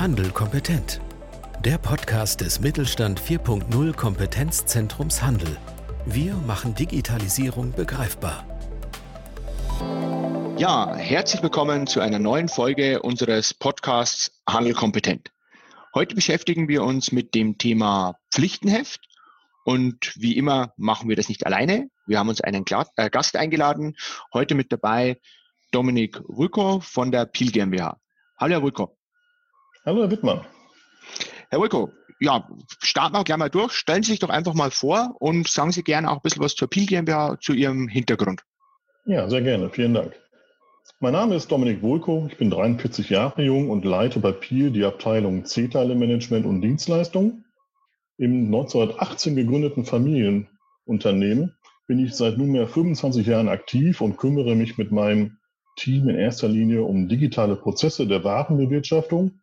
Handel kompetent. Der Podcast des Mittelstand 4.0 Kompetenzzentrums Handel. Wir machen Digitalisierung begreifbar. Ja, herzlich willkommen zu einer neuen Folge unseres Podcasts Handel kompetent. Heute beschäftigen wir uns mit dem Thema Pflichtenheft und wie immer machen wir das nicht alleine. Wir haben uns einen äh, Gast eingeladen. Heute mit dabei Dominik Rüko von der Pil GmbH. Hallo, Herr Rüko. Hallo, Herr Wittmann. Herr Rüko, ja, starten wir gleich mal durch. Stellen Sie sich doch einfach mal vor und sagen Sie gerne auch ein bisschen was zur Pil GmbH, zu Ihrem Hintergrund. Ja, sehr gerne. Vielen Dank. Mein Name ist Dominik Wohlko. Ich bin 43 Jahre jung und leite bei Pil die Abteilung C-Teile-Management und Dienstleistungen. Im 1918 gegründeten Familienunternehmen bin ich seit nunmehr 25 Jahren aktiv und kümmere mich mit meinem Team in erster Linie um digitale Prozesse der Warenbewirtschaftung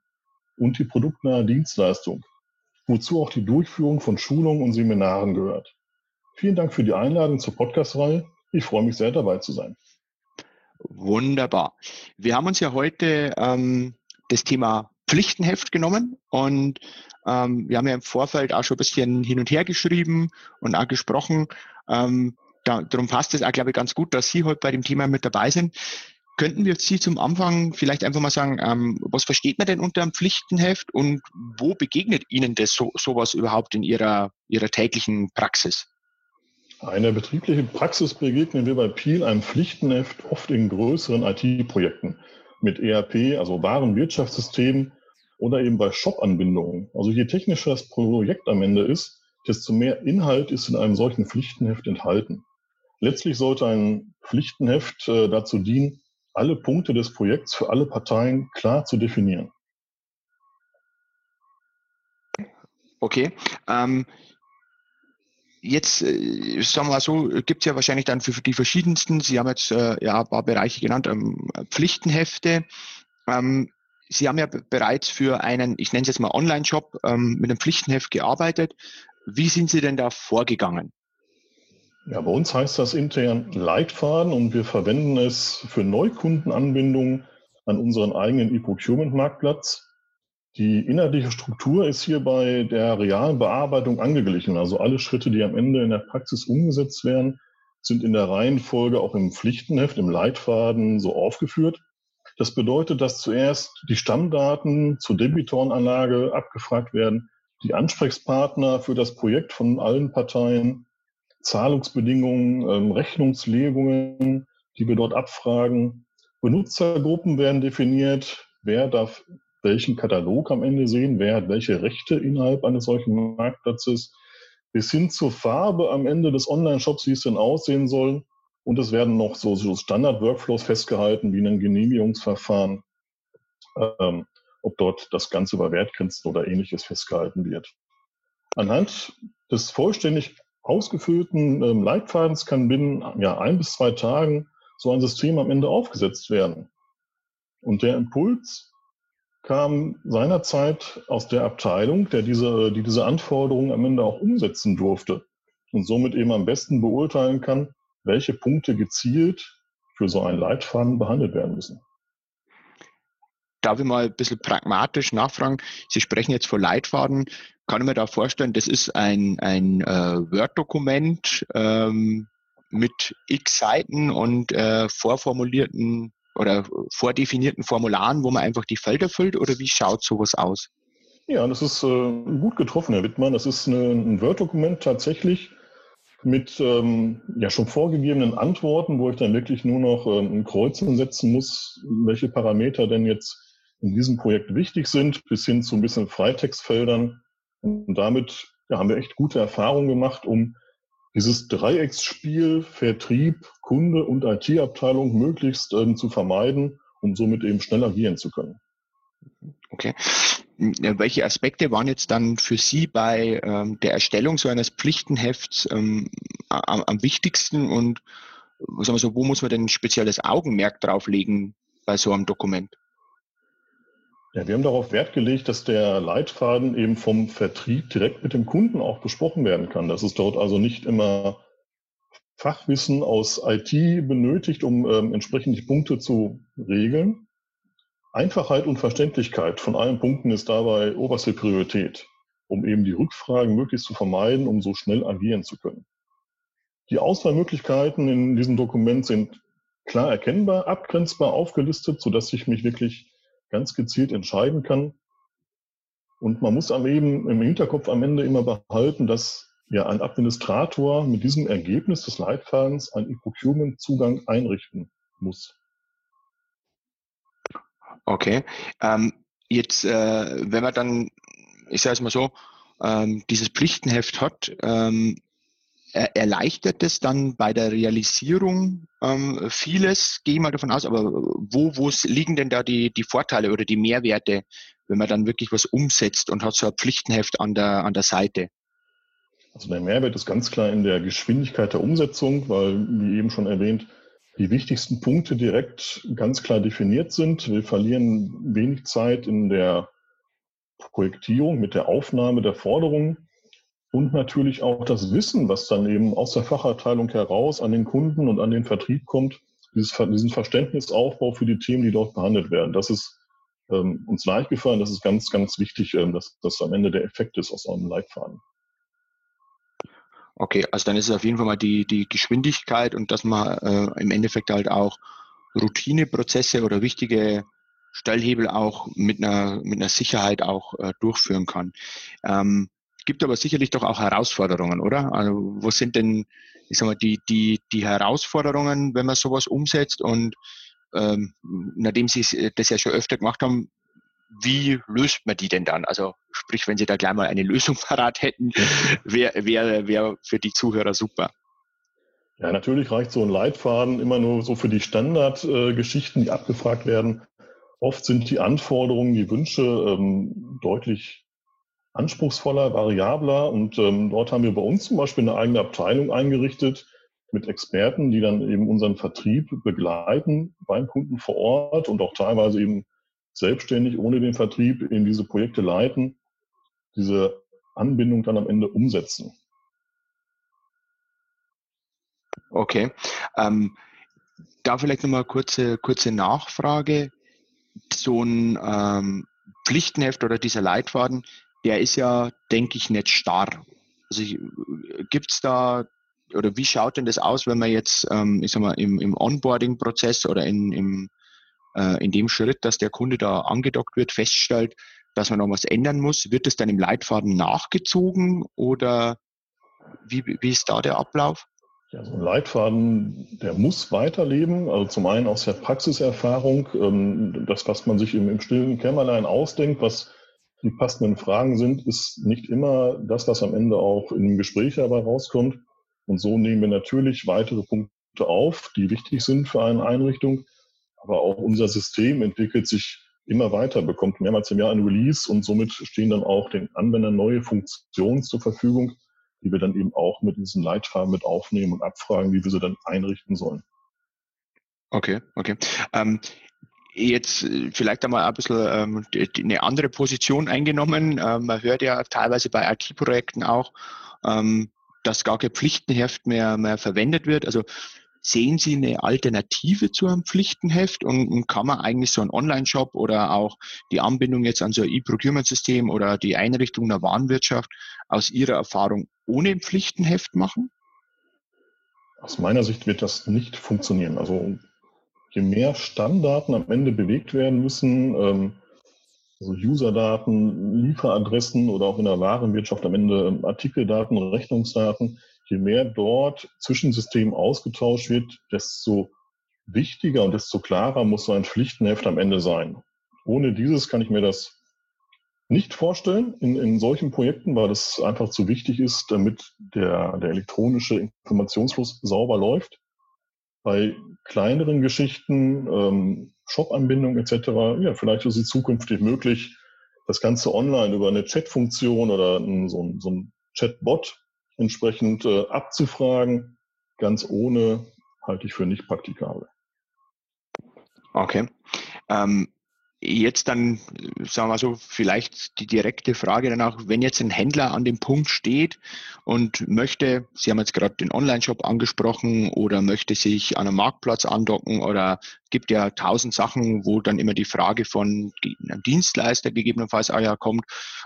und die produktnahe Dienstleistung, wozu auch die Durchführung von Schulungen und Seminaren gehört. Vielen Dank für die Einladung zur Podcast-Reihe. Ich freue mich sehr, dabei zu sein. Wunderbar. Wir haben uns ja heute ähm, das Thema Pflichtenheft genommen und ähm, wir haben ja im Vorfeld auch schon ein bisschen hin und her geschrieben und auch gesprochen. Ähm, da, darum passt es auch, glaube ich, ganz gut, dass Sie heute bei dem Thema mit dabei sind. Könnten wir Sie zum Anfang vielleicht einfach mal sagen, ähm, was versteht man denn unter einem Pflichtenheft und wo begegnet Ihnen das so, sowas überhaupt in Ihrer, Ihrer täglichen Praxis? Einer betrieblichen Praxis begegnen wir bei Peel einem Pflichtenheft oft in größeren IT-Projekten mit ERP, also Warenwirtschaftssystemen oder eben bei Shop-Anbindungen. Also je technischer das Projekt am Ende ist, desto mehr Inhalt ist in einem solchen Pflichtenheft enthalten. Letztlich sollte ein Pflichtenheft äh, dazu dienen, alle Punkte des Projekts für alle Parteien klar zu definieren. Okay. Ähm, jetzt, äh, sagen wir so, gibt es ja wahrscheinlich dann für, für, die verschiedensten, Sie haben jetzt äh, ja ein paar Bereiche genannt, ähm, Pflichtenhefte. Ähm, Sie haben ja bereits für einen, ich nenne es jetzt mal Online-Shop, ähm, mit einem Pflichtenheft gearbeitet. Wie sind Sie denn da vorgegangen? Ja, bei uns heißt das intern Leitfaden und wir verwenden es für Neukundenanbindungen an unseren eigenen E-Procurement-Marktplatz. Die inhaltliche Struktur ist hier bei der realen Bearbeitung angeglichen. Also alle Schritte, die am Ende in der Praxis umgesetzt werden, sind in der Reihenfolge auch im Pflichtenheft, im Leitfaden so aufgeführt. Das bedeutet, dass zuerst die Stammdaten zur Debitorenanlage abgefragt werden, die Ansprechpartner für das Projekt von allen Parteien, Zahlungsbedingungen, ähm, Rechnungslegungen, die wir dort abfragen. Benutzergruppen werden definiert. Wer darf welchen Katalog am Ende sehen? Wer hat welche Rechte innerhalb eines solchen Marktplatzes? Bis hin zur Farbe am Ende des Online-Shops, wie es denn aussehen soll. Und es werden noch so, so Standard-Workflows festgehalten, wie ein Genehmigungsverfahren, ähm, ob dort das Ganze über Wertgrenzen oder ähnliches festgehalten wird. Anhand des vollständig ausgefüllten ähm, Leitfadens kann binnen ja, ein bis zwei Tagen so ein System am Ende aufgesetzt werden. Und der Impuls kam seinerzeit aus der Abteilung, der diese, die diese Anforderungen am Ende auch umsetzen durfte und somit eben am besten beurteilen kann, welche Punkte gezielt für so einen Leitfaden behandelt werden müssen darf ich mal ein bisschen pragmatisch nachfragen. Sie sprechen jetzt von Leitfaden. Kann ich mir da vorstellen, das ist ein, ein äh, Word-Dokument ähm, mit x Seiten und äh, vorformulierten oder vordefinierten Formularen, wo man einfach die Felder füllt oder wie schaut sowas aus? Ja, das ist äh, gut getroffen, Herr Wittmann. Das ist eine, ein Word-Dokument tatsächlich mit ähm, ja schon vorgegebenen Antworten, wo ich dann wirklich nur noch ähm, ein Kreuzchen setzen muss, welche Parameter denn jetzt in diesem Projekt wichtig sind, bis hin zu ein bisschen Freitextfeldern. Und damit ja, haben wir echt gute Erfahrungen gemacht, um dieses Dreiecksspiel Vertrieb, Kunde und IT-Abteilung möglichst ähm, zu vermeiden, um somit eben schnell agieren zu können. Okay. Welche Aspekte waren jetzt dann für Sie bei ähm, der Erstellung so eines Pflichtenhefts ähm, am, am, wichtigsten und sagen wir so, wo muss man denn ein spezielles Augenmerk drauflegen bei so einem Dokument? Ja, wir haben darauf Wert gelegt, dass der Leitfaden eben vom Vertrieb direkt mit dem Kunden auch besprochen werden kann. Dass es dort also nicht immer Fachwissen aus IT benötigt, um ähm, entsprechend die Punkte zu regeln. Einfachheit und Verständlichkeit von allen Punkten ist dabei oberste Priorität, um eben die Rückfragen möglichst zu vermeiden, um so schnell agieren zu können. Die Auswahlmöglichkeiten in diesem Dokument sind klar erkennbar, abgrenzbar aufgelistet, sodass ich mich wirklich ganz gezielt entscheiden kann. Und man muss am eben im Hinterkopf am Ende immer behalten, dass ja ein Administrator mit diesem Ergebnis des Leitfadens einen E-Procurement-Zugang einrichten muss. Okay. Ähm, jetzt, äh, wenn man dann, ich sage es mal so, ähm, dieses Pflichtenheft hat, ähm, erleichtert es dann bei der Realisierung ähm, vieles, gehe ich mal davon aus, aber wo, wo liegen denn da die, die Vorteile oder die Mehrwerte, wenn man dann wirklich was umsetzt und hat so ein Pflichtenheft an der, an der Seite? Also der Mehrwert ist ganz klar in der Geschwindigkeit der Umsetzung, weil, wie eben schon erwähnt, die wichtigsten Punkte direkt ganz klar definiert sind. Wir verlieren wenig Zeit in der Projektierung mit der Aufnahme der Forderungen und natürlich auch das Wissen, was dann eben aus der Fachabteilung heraus an den Kunden und an den Vertrieb kommt, dieses, diesen Verständnisaufbau für die Themen, die dort behandelt werden. Das ist ähm, uns leicht gefallen, das ist ganz, ganz wichtig, ähm, dass das am Ende der Effekt ist aus einem Leitfaden. Okay, also dann ist es auf jeden Fall mal die, die Geschwindigkeit und dass man äh, im Endeffekt halt auch Routineprozesse oder wichtige Stellhebel auch mit einer, mit einer Sicherheit auch äh, durchführen kann. Ähm, gibt aber sicherlich doch auch Herausforderungen, oder? Also wo sind denn, ich sag mal, die, die, die Herausforderungen, wenn man sowas umsetzt und ähm, nachdem Sie das ja schon öfter gemacht haben, wie löst man die denn dann? Also sprich, wenn Sie da gleich mal eine Lösung parat hätten, wäre wär, wär für die Zuhörer super. Ja, natürlich reicht so ein Leitfaden immer nur so für die Standardgeschichten, äh, die abgefragt werden. Oft sind die Anforderungen, die Wünsche ähm, deutlich anspruchsvoller, variabler und ähm, dort haben wir bei uns zum Beispiel eine eigene Abteilung eingerichtet mit Experten, die dann eben unseren Vertrieb begleiten beim Kunden vor Ort und auch teilweise eben selbstständig ohne den Vertrieb in diese Projekte leiten, diese Anbindung dann am Ende umsetzen. Okay. Ähm, da vielleicht nochmal kurze, kurze Nachfrage. So ein ähm, Pflichtenheft oder dieser Leitfaden, der ist ja, denke ich, nicht starr. Also gibt es da oder wie schaut denn das aus, wenn man jetzt, ähm, ich sag mal, im, im Onboarding-Prozess oder in, im, äh, in dem Schritt, dass der Kunde da angedockt wird, feststellt, dass man noch was ändern muss, wird es dann im Leitfaden nachgezogen oder wie, wie ist da der Ablauf? Ja, so ein Leitfaden, der muss weiterleben. Also zum einen aus der Praxiserfahrung, ähm, das, was man sich im, im stillen Kämmerlein ausdenkt, was die passenden Fragen sind, ist nicht immer das, was am Ende auch in einem Gespräch dabei rauskommt. Und so nehmen wir natürlich weitere Punkte auf, die wichtig sind für eine Einrichtung. Aber auch unser System entwickelt sich immer weiter, bekommt mehrmals im Jahr ein Release und somit stehen dann auch den Anwendern neue Funktionen zur Verfügung, die wir dann eben auch mit diesen Leitfaden mit aufnehmen und abfragen, wie wir sie dann einrichten sollen. Okay, okay. Ähm, jetzt äh, vielleicht einmal ein bisschen ähm, eine andere Position eingenommen. Ähm, man hört ja teilweise bei IT-Projekten auch, ähm, dass gar kein Pflichtenheft mehr, mehr verwendet wird. Also sehen Sie eine Alternative zu einem Pflichtenheft und, und kann man eigentlich so einen Online-Shop oder auch die Anbindung jetzt an so ein E-Procurement-System oder die Einrichtung der Warenwirtschaft aus Ihrer Erfahrung ohne Pflichtenheft machen? Aus meiner Sicht wird das nicht funktionieren. Also je mehr Stammdaten am Ende bewegt werden müssen, ähm, also Userdaten, Lieferadressen oder auch in der Warenwirtschaft am Ende ähm, Artikeldaten, Rechnungsdaten, je mehr dort zwischen Systemen ausgetauscht wird, desto wichtiger und desto klarer muss so ein Pflichtenheft am Ende sein. Ohne dieses kann ich mir das nicht vorstellen in, in solchen Projekten, weil das einfach zu wichtig ist, damit der, der elektronische Informationsfluss sauber läuft. Bei kleineren Geschichten, ähm, Shop-Anbindung etc., ja, vielleicht ist es zukünftig möglich, das Ganze online über eine Chat-Funktion oder so, ein, so ein Chatbot entsprechend äh, abzufragen. Ganz ohne halte ich für nicht praktikabel. Okay. Ähm, jetzt dann, sagen wir so, vielleicht die direkte Frage danach, wenn jetzt ein Händler an dem Punkt steht und möchte, Sie haben jetzt gerade den Online-Shop angesprochen oder möchte sich an einem Marktplatz andocken oder gibt ja tausend Sachen, wo dann immer die Frage von einem Dienstleister gegebenenfalls auch ja kommt,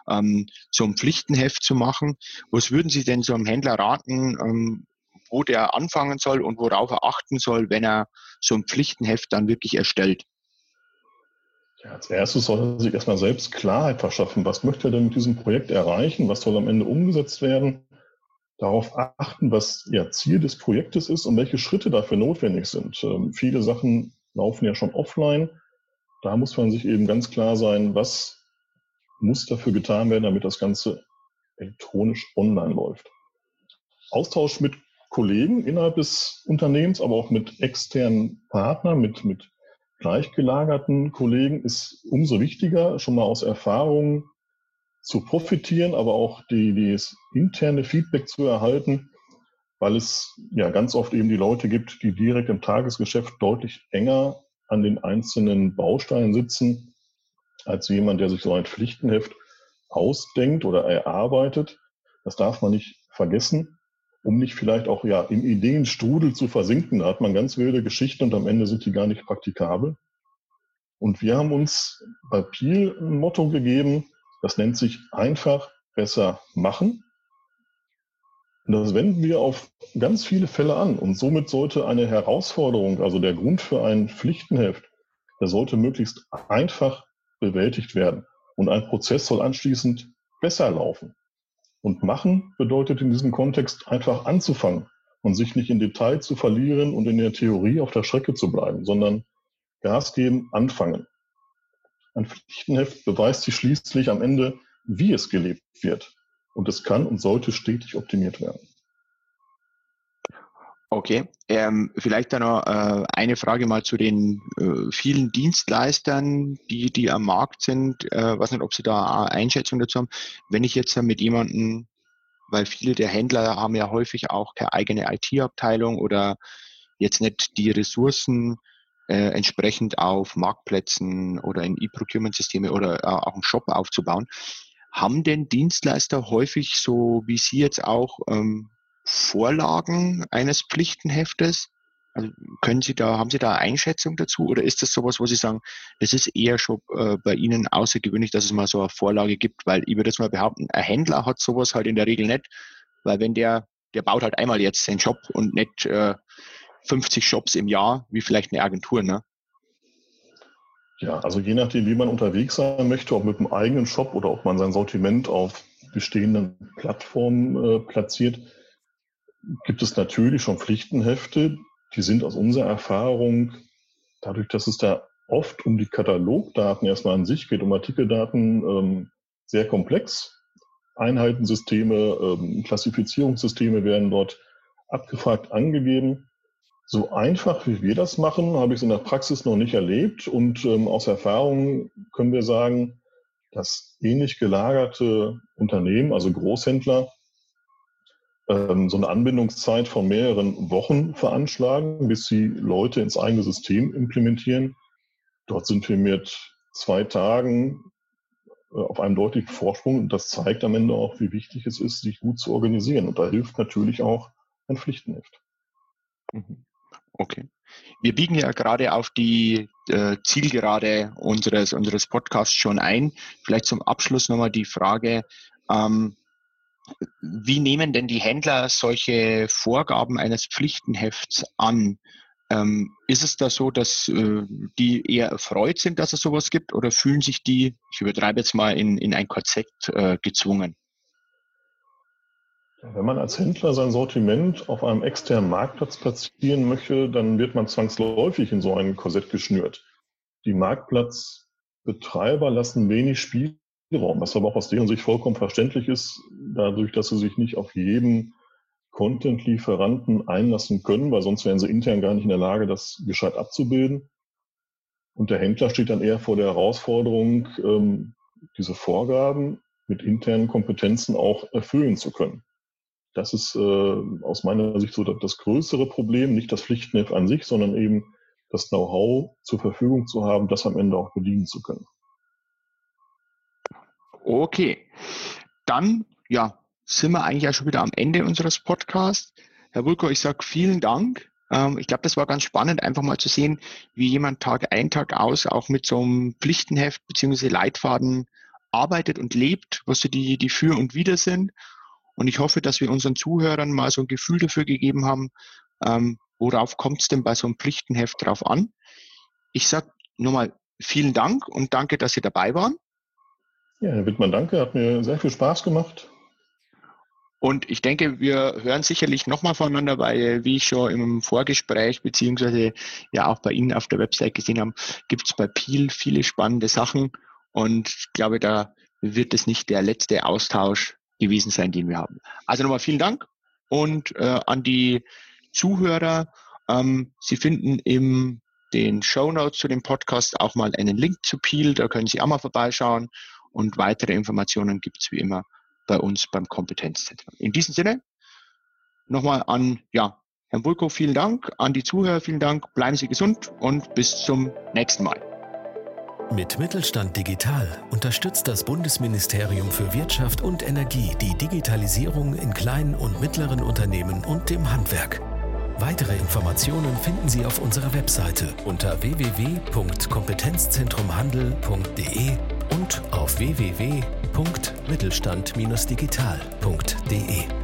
ähm, so ein Pflichtenheft zu machen. Was würden Sie denn so einem Händler raten, ähm, wo der anfangen soll und worauf er achten soll, wenn er so ein Pflichtenheft dann wirklich erstellt? Ja, als erstes soll er sich erstmal selbst Klarheit verschaffen. Was möchte er denn mit diesem Projekt erreichen? Was soll am Ende umgesetzt werden? Darauf achten, was ja Ziel des Projektes ist und welche Schritte dafür notwendig sind. Ähm, viele Sachen laufen ja schon offline. Da muss man sich eben ganz klar sein, was muss dafür getan werden, damit das Ganze elektronisch online läuft. Austausch mit Kollegen innerhalb des Unternehmens, aber auch mit externen Partnern, mit, mit gleichgelagerten Kollegen ist umso wichtiger, schon mal aus Erfahrungen zu profitieren, aber auch die, das interne Feedback zu erhalten, weil es ja ganz oft eben die Leute gibt, die direkt im Tagesgeschäft deutlich enger an den einzelnen Bausteinen sitzen, als jemand, der sich so ein Pflichtenheft ausdenkt oder erarbeitet. Das darf man nicht vergessen, um nicht vielleicht auch ja im Ideenstrudel zu versinken. Da hat man ganz wilde Geschichten und am Ende sind die gar nicht praktikabel. Und wir haben uns bei Peel ein Motto gegeben, das nennt sich einfach besser machen. Und das wenden wir auf ganz viele Fälle an. Und somit sollte eine Herausforderung, also der Grund für ein Pflichtenheft, der sollte möglichst einfach bewältigt werden. Und ein Prozess soll anschließend besser laufen. Und machen bedeutet in diesem Kontext einfach anzufangen und sich nicht in Detail zu verlieren und in der Theorie auf der Strecke zu bleiben, sondern Gas geben, anfangen. Ein Pflichtenheft beweist sich schließlich am Ende, wie es gelebt wird. Und es kann und sollte stetig optimiert werden. Okay, ähm, vielleicht dann noch äh, eine Frage mal zu den äh, vielen Dienstleistern, die, die am Markt sind. Äh, weiß nicht, ob Sie da Einschätzung dazu haben. Wenn ich jetzt mit jemandem, weil viele der Händler haben ja häufig auch keine eigene IT-Abteilung oder jetzt nicht die Ressourcen, äh, entsprechend auf Marktplätzen oder in E-Procurement-Systeme oder äh, auch einen Shop aufzubauen. Haben denn Dienstleister häufig so wie Sie jetzt auch ähm, Vorlagen eines Pflichtenheftes? Also können Sie da, haben Sie da Einschätzung dazu oder ist das sowas, wo Sie sagen, das ist eher schon äh, bei Ihnen außergewöhnlich, dass es mal so eine Vorlage gibt? Weil ich würde jetzt mal behaupten, ein Händler hat sowas halt in der Regel nicht, weil wenn der, der baut halt einmal jetzt seinen Shop und nicht äh, 50 Shops im Jahr, wie vielleicht eine Agentur, ne? Ja, also je nachdem, wie man unterwegs sein möchte, ob mit einem eigenen Shop oder ob man sein Sortiment auf bestehenden Plattformen äh, platziert, gibt es natürlich schon Pflichtenhefte. Die sind aus unserer Erfahrung, dadurch, dass es da oft um die Katalogdaten erstmal an sich geht, um Artikeldaten, ähm, sehr komplex. Einheitensysteme, ähm, Klassifizierungssysteme werden dort abgefragt angegeben. So einfach, wie wir das machen, habe ich es in der Praxis noch nicht erlebt. Und ähm, aus Erfahrung können wir sagen, dass ähnlich gelagerte Unternehmen, also Großhändler, ähm, so eine Anbindungszeit von mehreren Wochen veranschlagen, bis sie Leute ins eigene System implementieren. Dort sind wir mit zwei Tagen äh, auf einem deutlichen Vorsprung. Und das zeigt am Ende auch, wie wichtig es ist, sich gut zu organisieren. Und da hilft natürlich auch ein Pflichtenheft. Mhm. Okay. Wir biegen ja gerade auf die äh, Zielgerade unseres, unseres Podcasts schon ein. Vielleicht zum Abschluss nochmal die Frage, ähm, wie nehmen denn die Händler solche Vorgaben eines Pflichtenhefts an? Ähm, ist es da so, dass äh, die eher erfreut sind, dass es sowas gibt oder fühlen sich die, ich übertreibe jetzt mal, in, in ein Korsett äh, gezwungen? Wenn man als Händler sein Sortiment auf einem externen Marktplatz platzieren möchte, dann wird man zwangsläufig in so ein Korsett geschnürt. Die Marktplatzbetreiber lassen wenig Spielraum, was aber auch aus deren Sicht vollkommen verständlich ist, dadurch, dass sie sich nicht auf jeden Content-Lieferanten einlassen können, weil sonst wären sie intern gar nicht in der Lage, das gescheit abzubilden. Und der Händler steht dann eher vor der Herausforderung, ähm, diese Vorgaben mit internen Kompetenzen auch erfüllen zu können. Das ist äh, aus meiner Sicht so das größere Problem, nicht das Pflichtenheft an sich, sondern eben das Know-how zur Verfügung zu haben, das am Ende auch bedienen zu können. Okay, dann ja, sind wir eigentlich ja schon wieder am Ende unseres Podcasts. Herr Wulko, ich sage vielen Dank. Ähm, ich glaube, das war ganz spannend, einfach mal zu sehen, wie jemand Tag ein, Tag aus auch mit so einem Pflichtenheft bzw. Leitfaden arbeitet und lebt, was so die, die Für und Wider sind. Und ich hoffe, dass wir unseren Zuhörern mal so ein Gefühl dafür gegeben haben, ähm, worauf kommt es denn bei so einem Pflichtenheft drauf an. Ich sage nochmal vielen Dank und danke, dass Sie dabei waren. Ja, Herr Wittmann, danke. Hat mir sehr viel Spaß gemacht. Und ich denke, wir hören sicherlich nochmal voneinander, weil, wie ich schon im Vorgespräch beziehungsweise ja auch bei Ihnen auf der Website gesehen habe, gibt es bei Peel viele spannende Sachen. Und ich glaube, da wird es nicht der letzte Austausch gewesen sein, den wir haben. Also nochmal vielen Dank und äh, an die Zuhörer. Ähm, Sie finden im den Show Notes zu dem Podcast auch mal einen Link zu Peel, da können Sie auch mal vorbeischauen und weitere Informationen gibt es wie immer bei uns beim Kompetenzzentrum. In diesem Sinne nochmal an ja, Herrn Bulko, vielen Dank, an die Zuhörer vielen Dank, bleiben Sie gesund und bis zum nächsten Mal. Mit Mittelstand Digital unterstützt das Bundesministerium für Wirtschaft und Energie die Digitalisierung in kleinen und mittleren Unternehmen und dem Handwerk. Weitere Informationen finden Sie auf unserer Webseite unter www.kompetenzzentrumhandel.de und auf www.mittelstand-digital.de.